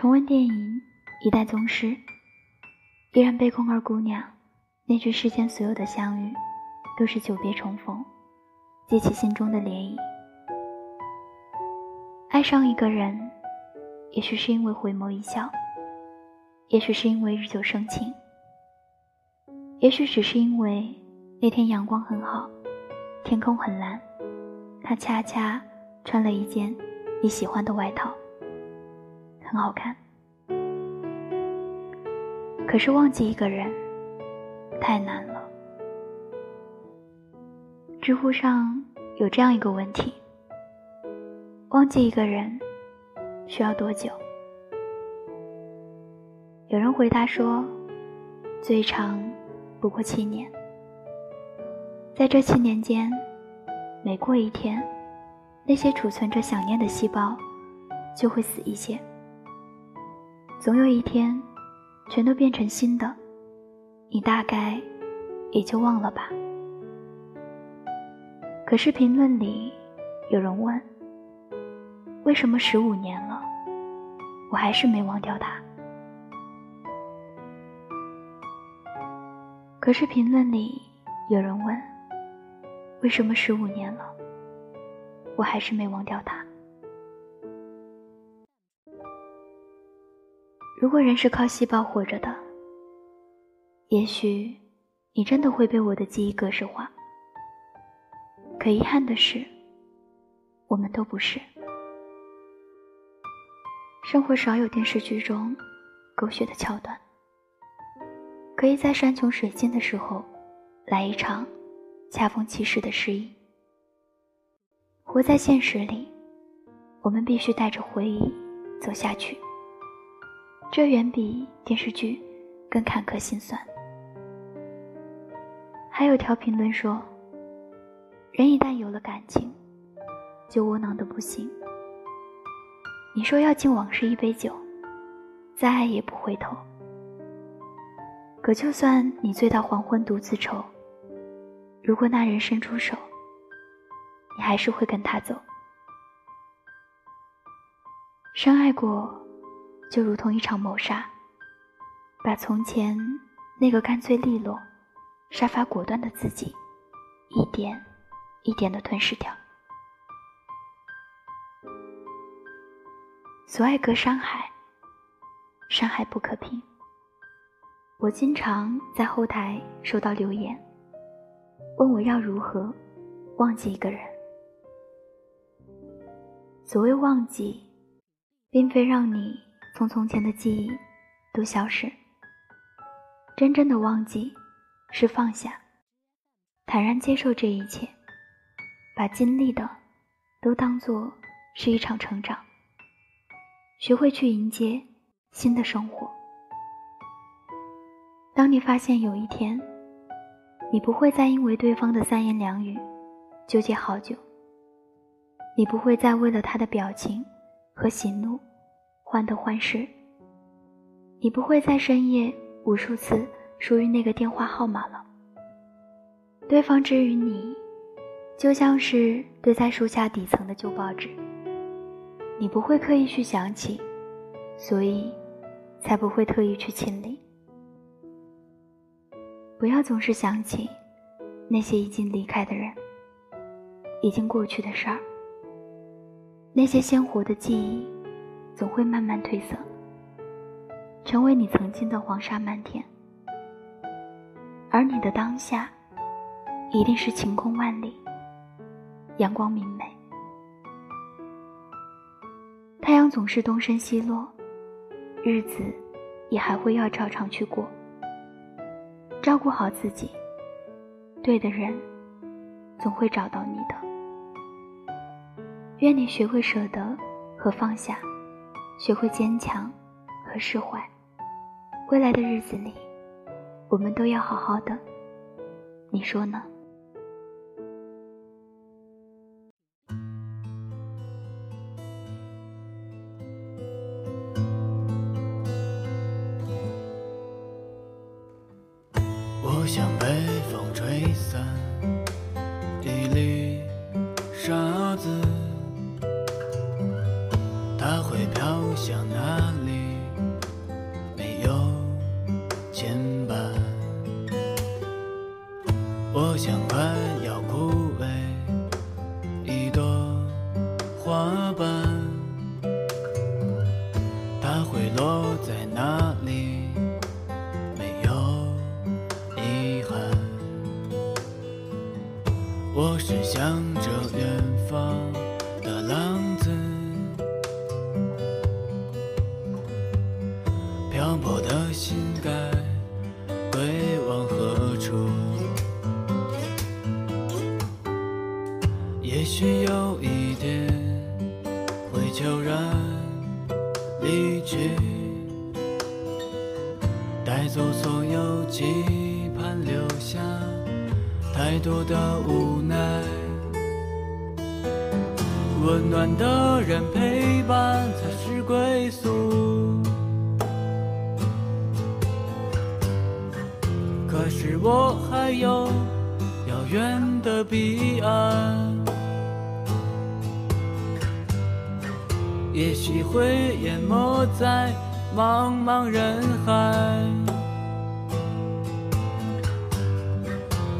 重温电影《一代宗师》，依然被空儿姑娘那句“世间所有的相遇，都是久别重逢”，激起心中的涟漪。爱上一个人，也许是因为回眸一笑，也许是因为日久生情，也许只是因为那天阳光很好，天空很蓝，他恰恰穿了一件你喜欢的外套。很好看，可是忘记一个人太难了。知乎上有这样一个问题：忘记一个人需要多久？有人回答说，最长不过七年。在这七年间，每过一天，那些储存着想念的细胞就会死一些。总有一天，全都变成新的，你大概也就忘了吧。可是评论里有人问：为什么十五年了，我还是没忘掉他？可是评论里有人问：为什么十五年了，我还是没忘掉他？如果人是靠细胞活着的，也许你真的会被我的记忆格式化。可遗憾的是，我们都不是。生活少有电视剧中狗血的桥段，可以在山穷水尽的时候来一场恰逢其时的失忆。活在现实里，我们必须带着回忆走下去。这远比电视剧更坎坷心酸。还有条评论说：“人一旦有了感情，就窝囊的不行。你说要敬往事一杯酒，再爱也不回头。可就算你醉到黄昏独自愁，如果那人伸出手，你还是会跟他走。深爱过。”就如同一场谋杀，把从前那个干脆利落、杀伐果断的自己，一点一点的吞噬掉。所爱隔山海，山海不可平。我经常在后台收到留言，问我要如何忘记一个人。所谓忘记，并非让你。从从前的记忆都消失，真正的忘记是放下，坦然接受这一切，把经历的都当做是一场成长，学会去迎接新的生活。当你发现有一天，你不会再因为对方的三言两语纠结好久，你不会再为了他的表情和喜怒。患得患失，你不会在深夜无数次输入那个电话号码了。对方之于你，就像是堆在书架底层的旧报纸，你不会刻意去想起，所以才不会特意去清理。不要总是想起那些已经离开的人，已经过去的事儿，那些鲜活的记忆。总会慢慢褪色，成为你曾经的黄沙漫天，而你的当下，一定是晴空万里，阳光明媚。太阳总是东升西落，日子也还会要照常去过。照顾好自己，对的人总会找到你的。愿你学会舍得和放下。学会坚强和释怀，未来的日子里，我们都要好好的。你说呢？我想被风吹散它会飘向哪里？没有牵绊我像快要枯萎一朵花瓣。它会落在哪里？没有遗憾。我是向着远方我的心该归往何处？也许有一天会悄然离去，带走所有期盼，留下太多的无奈。温暖的人陪伴才是归宿。是我还有遥远的彼岸，也许会淹没在茫茫人海。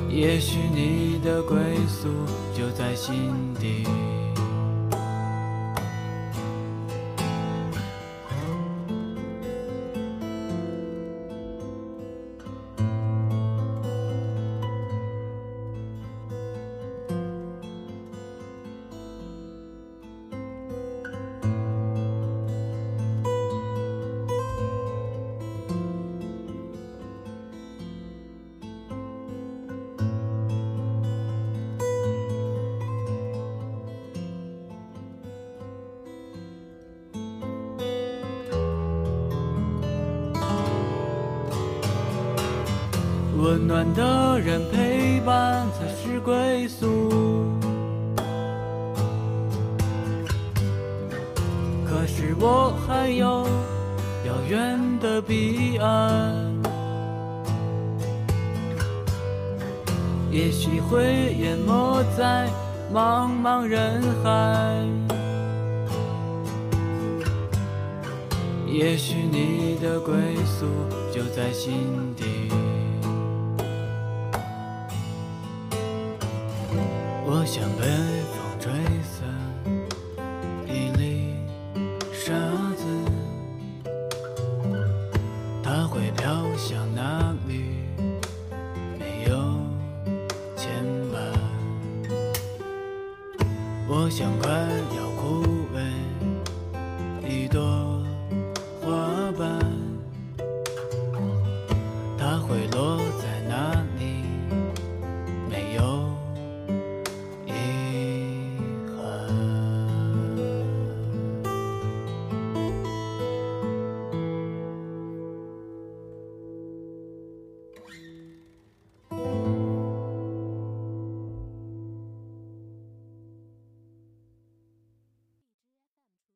也许你的归宿就在心底。温暖的人陪伴才是归宿。可是我还有遥远的彼岸，也许会淹没在茫茫人海。也许你的归宿就在心底。我像被风吹散一粒沙子它会飘向哪里没有牵绊我像快要枯萎一朵花瓣。